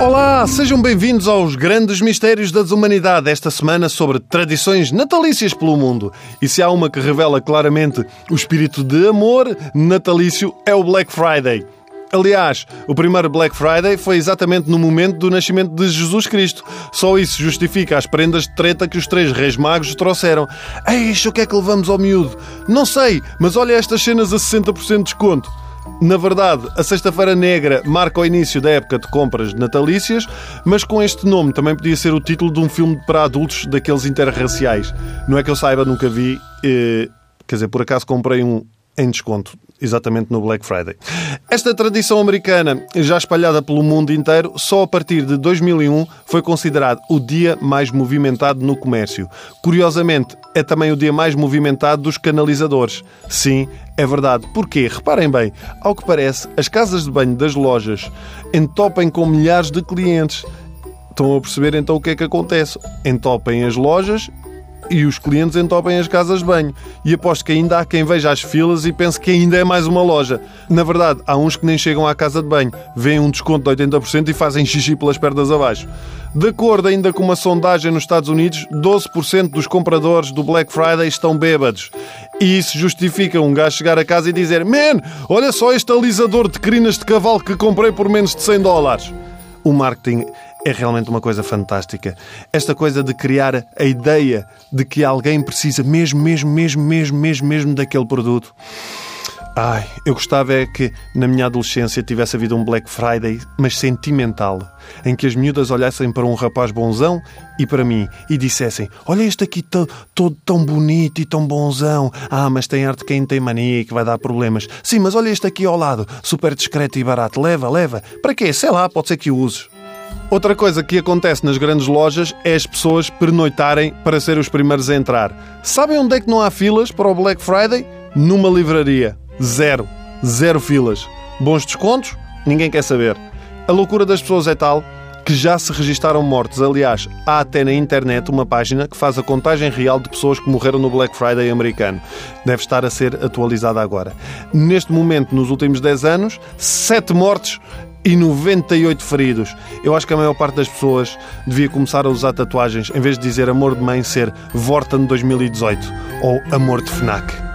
Olá, sejam bem-vindos aos Grandes Mistérios da Desumanidade, esta semana sobre tradições natalícias pelo mundo. E se há uma que revela claramente o espírito de amor natalício, é o Black Friday. Aliás, o primeiro Black Friday foi exatamente no momento do nascimento de Jesus Cristo. Só isso justifica as prendas de treta que os três reis magos trouxeram. Eixa, o que é que levamos ao miúdo? Não sei, mas olha estas cenas a 60% de desconto. Na verdade, a Sexta-feira Negra marca o início da época de compras natalícias, mas com este nome também podia ser o título de um filme para adultos daqueles interraciais. Não é que eu saiba, nunca vi. Eh, quer dizer, por acaso comprei um em desconto, exatamente no Black Friday. Esta tradição americana, já espalhada pelo mundo inteiro, só a partir de 2001 foi considerado o dia mais movimentado no comércio. Curiosamente, é também o dia mais movimentado dos canalizadores. Sim, é verdade. Porquê? Reparem bem, ao que parece, as casas de banho das lojas entopem com milhares de clientes. Estão a perceber então o que é que acontece? Entopem as lojas e os clientes entopem as casas de banho. E aposto que ainda há quem veja as filas e pense que ainda é mais uma loja. Na verdade, há uns que nem chegam à casa de banho, veem um desconto de 80% e fazem xixi pelas pernas abaixo. De acordo ainda com uma sondagem nos Estados Unidos, 12% dos compradores do Black Friday estão bêbados. E isso justifica um gajo chegar a casa e dizer: Man, olha só este alisador de crinas de cavalo que comprei por menos de 100 dólares. O marketing é realmente uma coisa fantástica. Esta coisa de criar a ideia de que alguém precisa mesmo, mesmo, mesmo, mesmo, mesmo, mesmo daquele produto. Ai, eu gostava é que na minha adolescência tivesse havido um Black Friday, mas sentimental, em que as miúdas olhassem para um rapaz bonzão e para mim e dissessem: Olha este aqui todo tão bonito e tão bonzão. Ah, mas tem arte quem tem mania e que vai dar problemas. Sim, mas olha este aqui ao lado, super discreto e barato. Leva, leva. Para quê? Sei lá, pode ser que o uses. Outra coisa que acontece nas grandes lojas é as pessoas pernoitarem para ser os primeiros a entrar. Sabem onde é que não há filas para o Black Friday? Numa livraria. Zero. Zero filas. Bons descontos? Ninguém quer saber. A loucura das pessoas é tal que já se registaram mortos. Aliás, há até na internet uma página que faz a contagem real de pessoas que morreram no Black Friday americano. Deve estar a ser atualizada agora. Neste momento, nos últimos 10 anos, 7 mortes e 98 feridos. Eu acho que a maior parte das pessoas devia começar a usar tatuagens em vez de dizer amor de mãe ser Vorten 2018 ou amor de FNAC.